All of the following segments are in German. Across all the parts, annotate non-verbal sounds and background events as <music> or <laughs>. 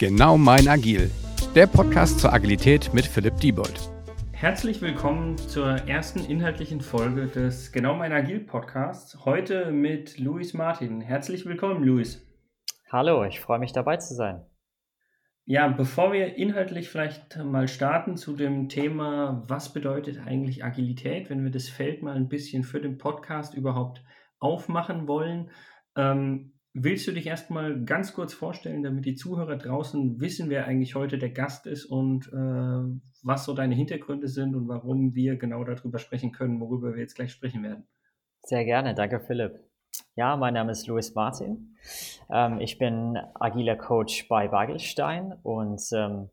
Genau mein Agil, der Podcast zur Agilität mit Philipp Diebold. Herzlich willkommen zur ersten inhaltlichen Folge des Genau mein Agil Podcasts. Heute mit Luis Martin. Herzlich willkommen, Luis. Hallo, ich freue mich dabei zu sein. Ja, bevor wir inhaltlich vielleicht mal starten zu dem Thema, was bedeutet eigentlich Agilität, wenn wir das Feld mal ein bisschen für den Podcast überhaupt aufmachen wollen, ähm, Willst du dich erstmal ganz kurz vorstellen, damit die Zuhörer draußen wissen, wer eigentlich heute der Gast ist und äh, was so deine Hintergründe sind und warum wir genau darüber sprechen können, worüber wir jetzt gleich sprechen werden? Sehr gerne, danke Philipp. Ja, mein Name ist Louis Martin. Ähm, ich bin agiler Coach bei Bagelstein und ähm,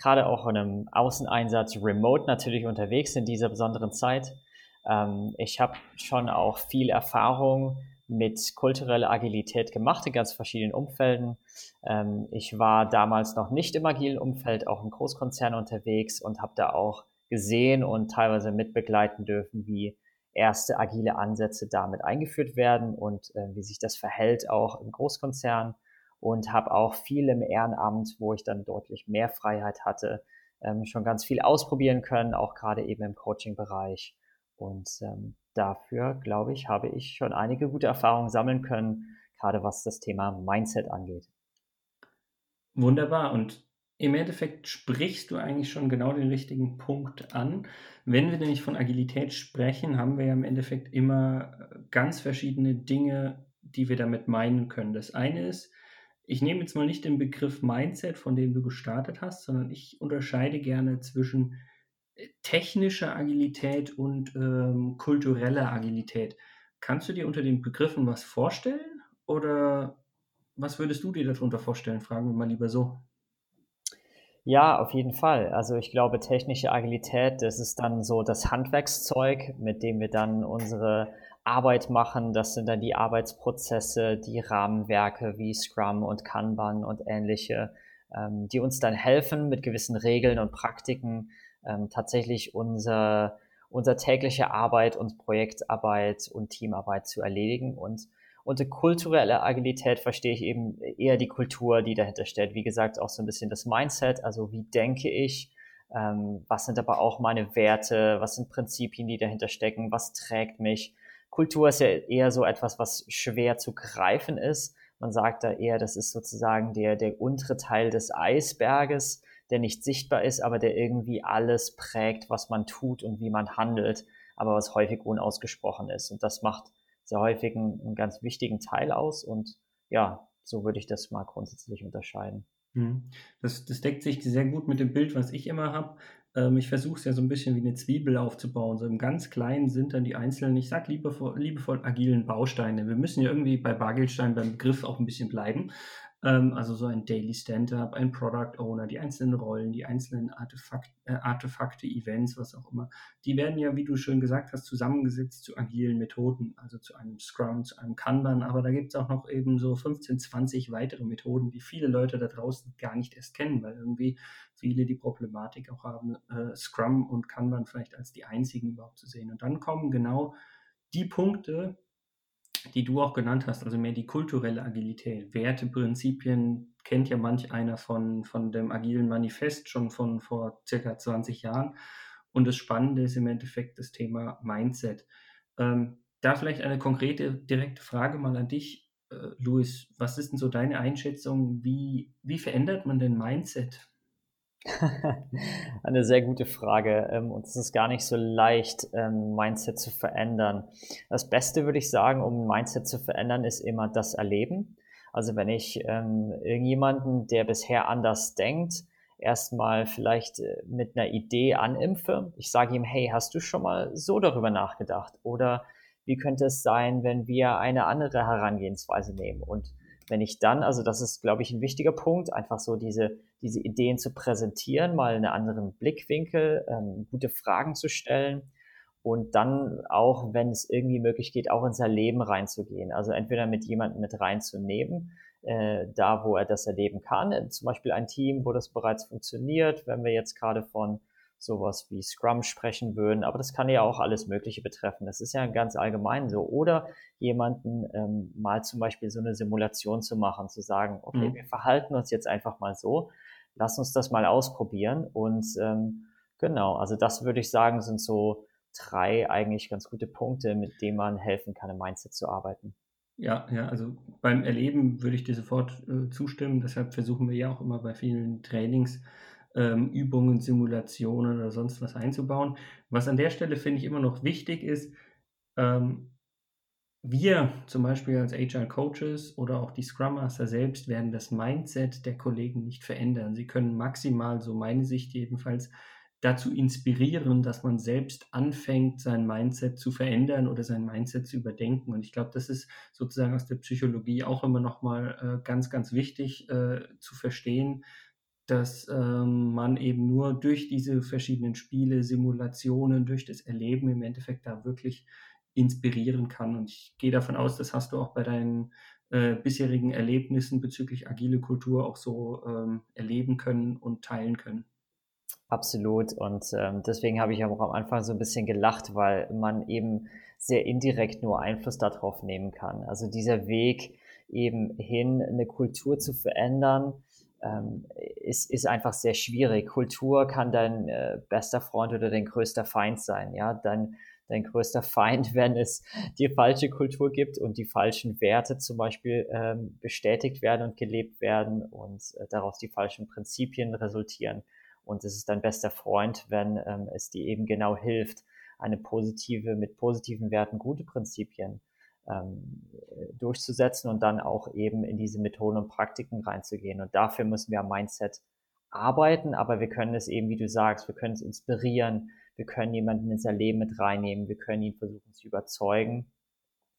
gerade auch in einem Außeneinsatz remote natürlich unterwegs in dieser besonderen Zeit. Ähm, ich habe schon auch viel Erfahrung mit kultureller Agilität gemacht in ganz verschiedenen Umfelden. Ähm, ich war damals noch nicht im agilen Umfeld, auch im Großkonzern unterwegs und habe da auch gesehen und teilweise mitbegleiten dürfen, wie erste agile Ansätze damit eingeführt werden und äh, wie sich das verhält auch im Großkonzern und habe auch viel im Ehrenamt, wo ich dann deutlich mehr Freiheit hatte, ähm, schon ganz viel ausprobieren können, auch gerade eben im Coaching-Bereich. Und ähm, dafür, glaube ich, habe ich schon einige gute Erfahrungen sammeln können, gerade was das Thema Mindset angeht. Wunderbar. Und im Endeffekt sprichst du eigentlich schon genau den richtigen Punkt an. Wenn wir nämlich von Agilität sprechen, haben wir ja im Endeffekt immer äh, ganz verschiedene Dinge, die wir damit meinen können. Das eine ist, ich nehme jetzt mal nicht den Begriff Mindset, von dem du gestartet hast, sondern ich unterscheide gerne zwischen technische Agilität und ähm, kulturelle Agilität. Kannst du dir unter den Begriffen was vorstellen oder was würdest du dir darunter vorstellen? Fragen wir mal lieber so. Ja, auf jeden Fall. Also ich glaube, technische Agilität, das ist dann so das Handwerkszeug, mit dem wir dann unsere Arbeit machen. Das sind dann die Arbeitsprozesse, die Rahmenwerke wie Scrum und Kanban und ähnliche, ähm, die uns dann helfen, mit gewissen Regeln und Praktiken ähm, tatsächlich unser, unser tägliche Arbeit und Projektarbeit und Teamarbeit zu erledigen. Und unter kulturelle Agilität verstehe ich eben eher die Kultur, die dahinter steht. Wie gesagt, auch so ein bisschen das Mindset, also wie denke ich, ähm, was sind aber auch meine Werte, was sind Prinzipien, die dahinter stecken, was trägt mich. Kultur ist ja eher so etwas, was schwer zu greifen ist. Man sagt da eher, das ist sozusagen der, der untere Teil des Eisberges der nicht sichtbar ist, aber der irgendwie alles prägt, was man tut und wie man handelt, aber was häufig unausgesprochen ist. Und das macht sehr häufig einen, einen ganz wichtigen Teil aus. Und ja, so würde ich das mal grundsätzlich unterscheiden. Mhm. Das, das deckt sich sehr gut mit dem Bild, was ich immer habe. Ähm, ich versuche es ja so ein bisschen wie eine Zwiebel aufzubauen. So im ganz Kleinen sind dann die einzelnen, ich sage liebevoll, liebevoll agilen Bausteine. Wir müssen ja irgendwie bei Bargeldstein beim Begriff auch ein bisschen bleiben. Ähm, also so ein Daily Stand-up, ein Product Owner, die einzelnen Rollen, die einzelnen Artefakt, äh, Artefakte, Events, was auch immer, die werden ja, wie du schön gesagt hast, zusammengesetzt zu agilen Methoden, also zu einem Scrum, zu einem Kanban, aber da gibt es auch noch eben so 15, 20 weitere Methoden, die viele Leute da draußen gar nicht erst kennen, weil irgendwie viele die Problematik auch haben, äh, Scrum und Kanban vielleicht als die einzigen überhaupt zu sehen. Und dann kommen genau die Punkte, die du auch genannt hast, also mehr die kulturelle Agilität, Werte, Prinzipien, kennt ja manch einer von, von dem agilen Manifest schon von vor circa 20 Jahren. Und das Spannende ist im Endeffekt das Thema Mindset. Ähm, da vielleicht eine konkrete, direkte Frage mal an dich, äh, Luis. Was ist denn so deine Einschätzung? Wie, wie verändert man denn Mindset? <laughs> Eine sehr gute Frage. Ähm, und es ist gar nicht so leicht, ähm, Mindset zu verändern. Das Beste, würde ich sagen, um Mindset zu verändern, ist immer das Erleben. Also wenn ich ähm, irgendjemanden, der bisher anders denkt, erstmal vielleicht äh, mit einer Idee animpfe. Ich sage ihm, hey, hast du schon mal so darüber nachgedacht? Oder wie könnte es sein, wenn wir eine andere Herangehensweise nehmen? Und wenn ich dann, also das ist, glaube ich, ein wichtiger Punkt, einfach so diese, diese Ideen zu präsentieren, mal einen anderen Blickwinkel, ähm, gute Fragen zu stellen und dann auch, wenn es irgendwie möglich geht, auch in sein Leben reinzugehen. Also entweder mit jemandem mit reinzunehmen, äh, da wo er das erleben kann, zum Beispiel ein Team, wo das bereits funktioniert, wenn wir jetzt gerade von sowas wie Scrum sprechen würden, aber das kann ja auch alles Mögliche betreffen. Das ist ja ganz allgemein so. Oder jemanden ähm, mal zum Beispiel so eine Simulation zu machen, zu sagen, okay, mhm. wir verhalten uns jetzt einfach mal so, lass uns das mal ausprobieren. Und ähm, genau, also das würde ich sagen, sind so drei eigentlich ganz gute Punkte, mit denen man helfen kann, im Mindset zu arbeiten. Ja, ja, also beim Erleben würde ich dir sofort äh, zustimmen. Deshalb versuchen wir ja auch immer bei vielen Trainings ähm, Übungen, Simulationen oder sonst was einzubauen. Was an der Stelle finde ich immer noch wichtig ist, ähm, wir zum Beispiel als Agile Coaches oder auch die Scrum Master selbst werden das Mindset der Kollegen nicht verändern. Sie können maximal, so meine Sicht jedenfalls, dazu inspirieren, dass man selbst anfängt, sein Mindset zu verändern oder sein Mindset zu überdenken. Und ich glaube, das ist sozusagen aus der Psychologie auch immer nochmal äh, ganz, ganz wichtig äh, zu verstehen, dass ähm, man eben nur durch diese verschiedenen Spiele, Simulationen, durch das Erleben im Endeffekt da wirklich inspirieren kann. Und ich gehe davon aus, das hast du auch bei deinen äh, bisherigen Erlebnissen bezüglich agile Kultur auch so ähm, erleben können und teilen können. Absolut. Und ähm, deswegen habe ich auch am Anfang so ein bisschen gelacht, weil man eben sehr indirekt nur Einfluss darauf nehmen kann. Also dieser Weg eben hin, eine Kultur zu verändern, ähm, ist, ist einfach sehr schwierig. Kultur kann dein äh, bester Freund oder dein größter Feind sein. Ja, dein, dein größter Feind, <laughs> wenn es die falsche Kultur gibt und die falschen Werte zum Beispiel ähm, bestätigt werden und gelebt werden und äh, daraus die falschen Prinzipien resultieren. Und es ist dein bester Freund, wenn ähm, es dir eben genau hilft, eine positive, mit positiven Werten gute Prinzipien ähm, durchzusetzen und dann auch eben in diese Methoden und Praktiken reinzugehen. Und dafür müssen wir am Mindset arbeiten, aber wir können es eben, wie du sagst, wir können es inspirieren, wir können jemanden ins Erleben mit reinnehmen, wir können ihn versuchen zu überzeugen.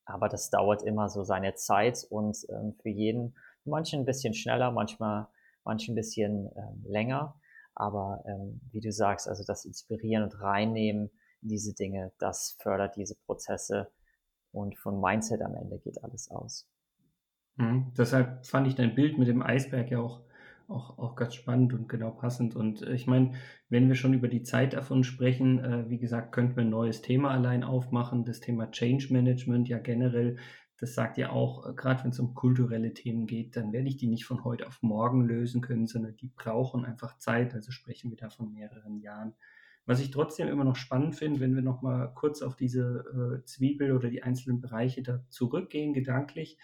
Aber das dauert immer so seine Zeit und ähm, für jeden, manchen ein bisschen schneller, manchmal, manchen ein bisschen ähm, länger. Aber ähm, wie du sagst, also das Inspirieren und Reinnehmen in diese Dinge, das fördert diese Prozesse und von Mindset am Ende geht alles aus. Mhm. Deshalb fand ich dein Bild mit dem Eisberg ja auch, auch, auch ganz spannend und genau passend. Und äh, ich meine, wenn wir schon über die Zeit davon sprechen, äh, wie gesagt, könnten wir ein neues Thema allein aufmachen, das Thema Change Management ja generell. Das sagt ja auch, äh, gerade wenn es um kulturelle Themen geht, dann werde ich die nicht von heute auf morgen lösen können, sondern die brauchen einfach Zeit. Also sprechen wir da von mehreren Jahren. Was ich trotzdem immer noch spannend finde, wenn wir noch mal kurz auf diese äh, Zwiebel oder die einzelnen Bereiche da zurückgehen, gedanklich,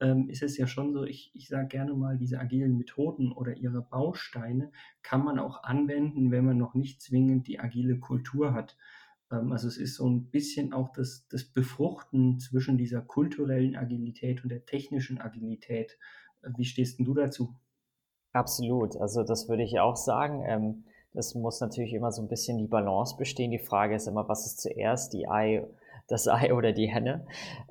ähm, ist es ja schon so, ich, ich sage gerne mal, diese agilen Methoden oder ihre Bausteine kann man auch anwenden, wenn man noch nicht zwingend die agile Kultur hat. Ähm, also es ist so ein bisschen auch das, das Befruchten zwischen dieser kulturellen Agilität und der technischen Agilität. Wie stehst denn du dazu? Absolut, also das würde ich auch sagen. Ähm, das muss natürlich immer so ein bisschen die Balance bestehen. Die Frage ist immer, was ist zuerst, die Ei, das Ei oder die Henne?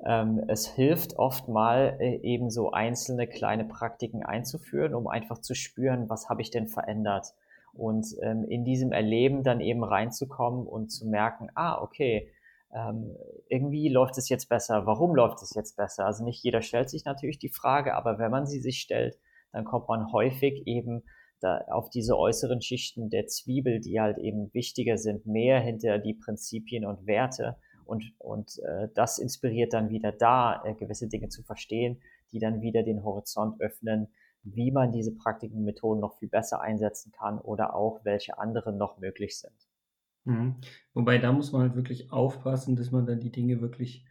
Ähm, es hilft oft mal äh, eben so einzelne kleine Praktiken einzuführen, um einfach zu spüren, was habe ich denn verändert? Und ähm, in diesem Erleben dann eben reinzukommen und zu merken, ah, okay, ähm, irgendwie läuft es jetzt besser. Warum läuft es jetzt besser? Also nicht jeder stellt sich natürlich die Frage, aber wenn man sie sich stellt, dann kommt man häufig eben da auf diese äußeren Schichten der Zwiebel, die halt eben wichtiger sind, mehr hinter die Prinzipien und Werte. Und, und äh, das inspiriert dann wieder da, äh, gewisse Dinge zu verstehen, die dann wieder den Horizont öffnen, wie man diese Praktiken und Methoden noch viel besser einsetzen kann oder auch welche anderen noch möglich sind. Mhm. Wobei da muss man halt wirklich aufpassen, dass man dann die Dinge wirklich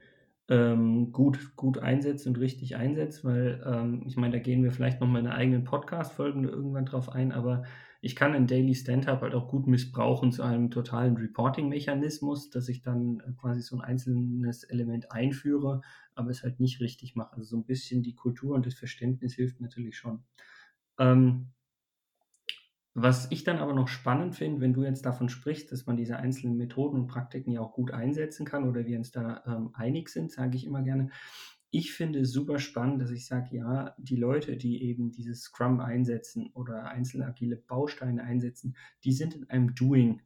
ähm, gut, gut einsetzt und richtig einsetzt, weil ähm, ich meine, da gehen wir vielleicht noch mal in einer eigenen Podcast-Folgen irgendwann drauf ein, aber ich kann ein Daily Stand-Up halt auch gut missbrauchen zu einem totalen Reporting-Mechanismus, dass ich dann äh, quasi so ein einzelnes Element einführe, aber es halt nicht richtig mache. Also so ein bisschen die Kultur und das Verständnis hilft natürlich schon. Ähm, was ich dann aber noch spannend finde, wenn du jetzt davon sprichst, dass man diese einzelnen Methoden und Praktiken ja auch gut einsetzen kann oder wir uns da ähm, einig sind, sage ich immer gerne. Ich finde es super spannend, dass ich sage, ja, die Leute, die eben dieses Scrum einsetzen oder einzelne agile Bausteine einsetzen, die sind in einem Doing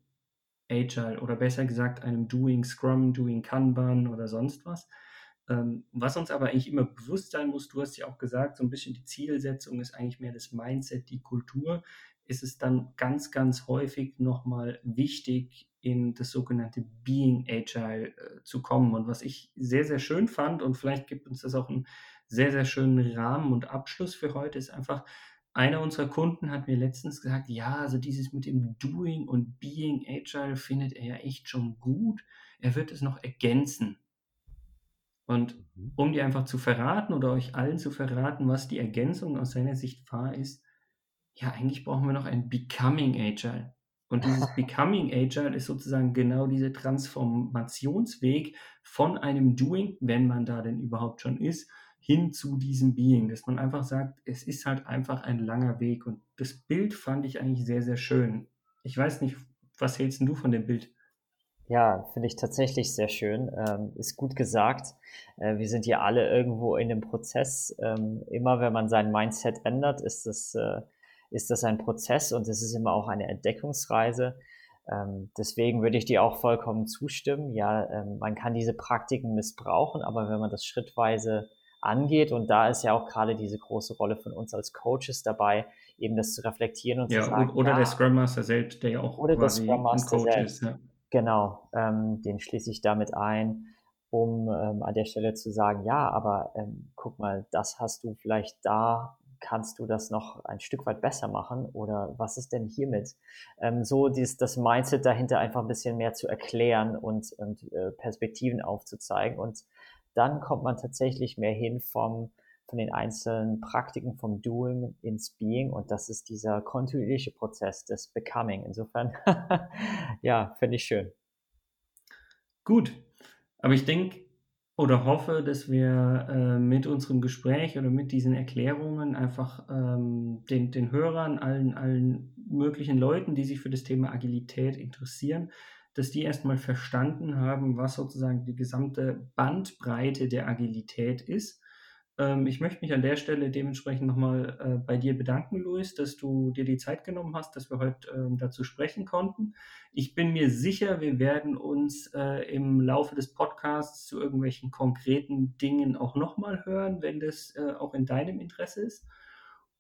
Agile oder besser gesagt einem Doing Scrum, Doing Kanban oder sonst was. Ähm, was uns aber eigentlich immer bewusst sein muss, du hast ja auch gesagt, so ein bisschen die Zielsetzung ist eigentlich mehr das Mindset, die Kultur, ist es dann ganz, ganz häufig nochmal wichtig, in das sogenannte Being Agile äh, zu kommen. Und was ich sehr, sehr schön fand, und vielleicht gibt uns das auch einen sehr, sehr schönen Rahmen und Abschluss für heute, ist einfach, einer unserer Kunden hat mir letztens gesagt, ja, also dieses mit dem Doing und Being Agile findet er ja echt schon gut. Er wird es noch ergänzen. Und mhm. um dir einfach zu verraten oder euch allen zu verraten, was die Ergänzung aus seiner Sicht wahr ist, ja, eigentlich brauchen wir noch ein Becoming Agile. Und dieses <laughs> Becoming Agile ist sozusagen genau dieser Transformationsweg von einem Doing, wenn man da denn überhaupt schon ist, hin zu diesem Being, dass man einfach sagt, es ist halt einfach ein langer Weg. Und das Bild fand ich eigentlich sehr, sehr schön. Ich weiß nicht, was hältst du von dem Bild? Ja, finde ich tatsächlich sehr schön. Ähm, ist gut gesagt. Äh, wir sind ja alle irgendwo in dem Prozess. Ähm, immer wenn man sein Mindset ändert, ist das, äh, ist das ein Prozess und es ist immer auch eine Entdeckungsreise. Ähm, deswegen würde ich dir auch vollkommen zustimmen. Ja, ähm, man kann diese Praktiken missbrauchen, aber wenn man das schrittweise angeht, und da ist ja auch gerade diese große Rolle von uns als Coaches dabei, eben das zu reflektieren und ja, zu sagen. Oder ja, der Scrum Master selbst, der ja auch oder quasi der Scrum Master ein Coach selbst. ist. Ja. Genau, ähm, den schließe ich damit ein, um ähm, an der Stelle zu sagen, ja, aber ähm, guck mal, das hast du vielleicht da, kannst du das noch ein Stück weit besser machen oder was ist denn hiermit? Ähm, so dies, das Mindset dahinter einfach ein bisschen mehr zu erklären und, und äh, Perspektiven aufzuzeigen und dann kommt man tatsächlich mehr hin vom von den einzelnen Praktiken vom Doing ins Being und das ist dieser kontinuierliche Prozess des Becoming. Insofern, <laughs> ja, finde ich schön. Gut, aber ich denke oder hoffe, dass wir äh, mit unserem Gespräch oder mit diesen Erklärungen einfach ähm, den, den Hörern, allen, allen möglichen Leuten, die sich für das Thema Agilität interessieren, dass die erstmal verstanden haben, was sozusagen die gesamte Bandbreite der Agilität ist ich möchte mich an der Stelle dementsprechend nochmal äh, bei dir bedanken, Luis, dass du dir die Zeit genommen hast, dass wir heute ähm, dazu sprechen konnten. Ich bin mir sicher, wir werden uns äh, im Laufe des Podcasts zu irgendwelchen konkreten Dingen auch nochmal hören, wenn das äh, auch in deinem Interesse ist.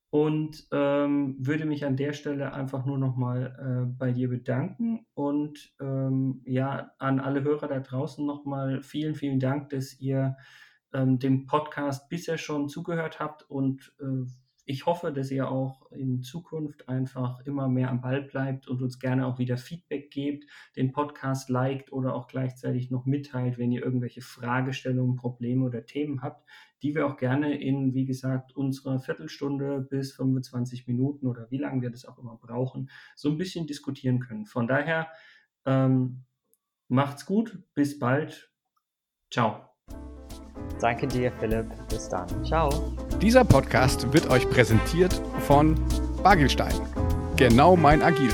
Und ähm, würde mich an der Stelle einfach nur nochmal bei dir bedanken und ähm, ja, an alle Hörer da draußen nochmal vielen, vielen Dank, dass ihr ähm, dem Podcast bisher schon zugehört habt und äh, ich hoffe, dass ihr auch in Zukunft einfach immer mehr am Ball bleibt und uns gerne auch wieder Feedback gebt, den Podcast liked oder auch gleichzeitig noch mitteilt, wenn ihr irgendwelche Fragestellungen, Probleme oder Themen habt, die wir auch gerne in, wie gesagt, unserer Viertelstunde bis 25 Minuten oder wie lange wir das auch immer brauchen, so ein bisschen diskutieren können. Von daher, ähm, macht's gut, bis bald. Ciao. Danke dir, Philipp. Bis dann. Ciao. Dieser Podcast wird euch präsentiert von Bagelstein. Genau mein Agil.